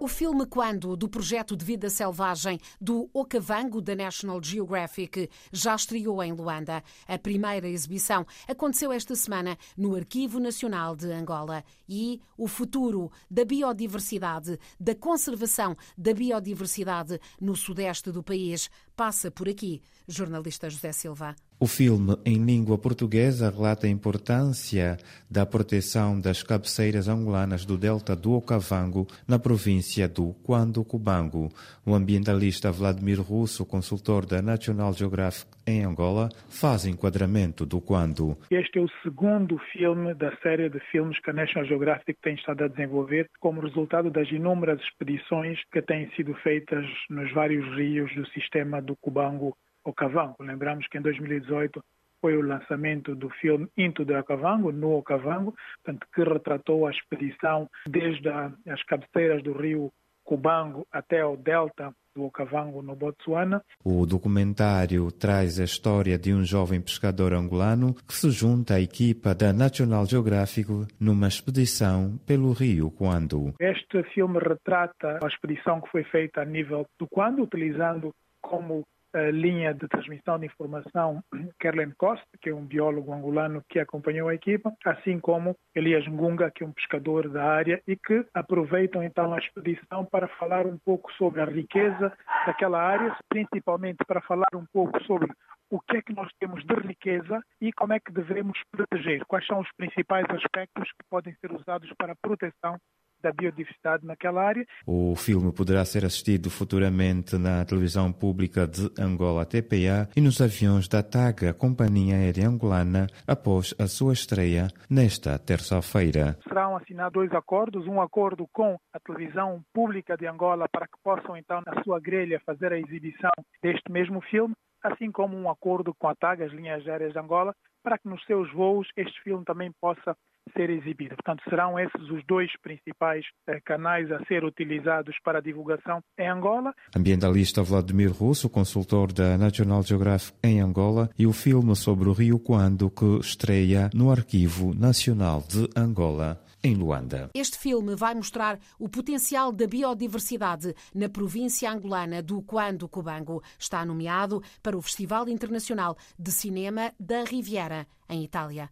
O filme Quando, do projeto de vida selvagem do Okavango da National Geographic, já estreou em Luanda. A primeira exibição aconteceu esta semana no Arquivo Nacional de Angola. E o futuro da biodiversidade, da conservação da biodiversidade no sudeste do país, passa por aqui. Jornalista José Silva. O filme, em língua portuguesa, relata a importância da proteção das cabeceiras angolanas do delta do Okavango, na província do Quando Cubango. O ambientalista Vladimir Russo, consultor da National Geographic em Angola, faz enquadramento do Quando. Este é o segundo filme da série de filmes que a National Geographic tem estado a desenvolver como resultado das inúmeras expedições que têm sido feitas nos vários rios do sistema do Cubango Okavango. Lembramos que em 2018 foi o lançamento do filme Into the Okavango, no Okavango, portanto, que retratou a expedição desde as cabeceiras do rio Cubango até o delta do Okavango, no Botsuana. O documentário traz a história de um jovem pescador angolano que se junta à equipa da National Geographic numa expedição pelo rio Quando. Este filme retrata a expedição que foi feita a nível do Quando, utilizando como a linha de transmissão de informação Kerlen Costa, que é um biólogo angolano que acompanhou a equipa, assim como Elias Ngunga, que é um pescador da área e que aproveitam então a expedição para falar um pouco sobre a riqueza daquela área, principalmente para falar um pouco sobre o que é que nós temos de riqueza e como é que devemos proteger, quais são os principais aspectos que podem ser usados para a proteção da biodiversidade naquela área. O filme poderá ser assistido futuramente na televisão pública de Angola TPA e nos aviões da TAG, a Companhia Aérea Angolana, após a sua estreia nesta terça-feira. Serão assinados dois acordos, um acordo com a televisão pública de Angola para que possam então na sua grelha fazer a exibição deste mesmo filme, assim como um acordo com a TAG, as linhas aéreas de Angola, para que nos seus voos este filme também possa ser exibido. Portanto, serão esses os dois principais eh, canais a ser utilizados para a divulgação em Angola. Ambientalista Vladimir Russo, consultor da National Geographic em Angola, e o filme sobre o Rio Quando que estreia no Arquivo Nacional de Angola em Luanda. Este filme vai mostrar o potencial da biodiversidade na província angolana do Quando Cubango. Está nomeado para o Festival Internacional de Cinema da Riviera, em Itália.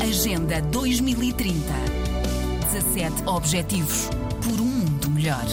Agenda 2030. 17 Objetivos por um mundo melhor.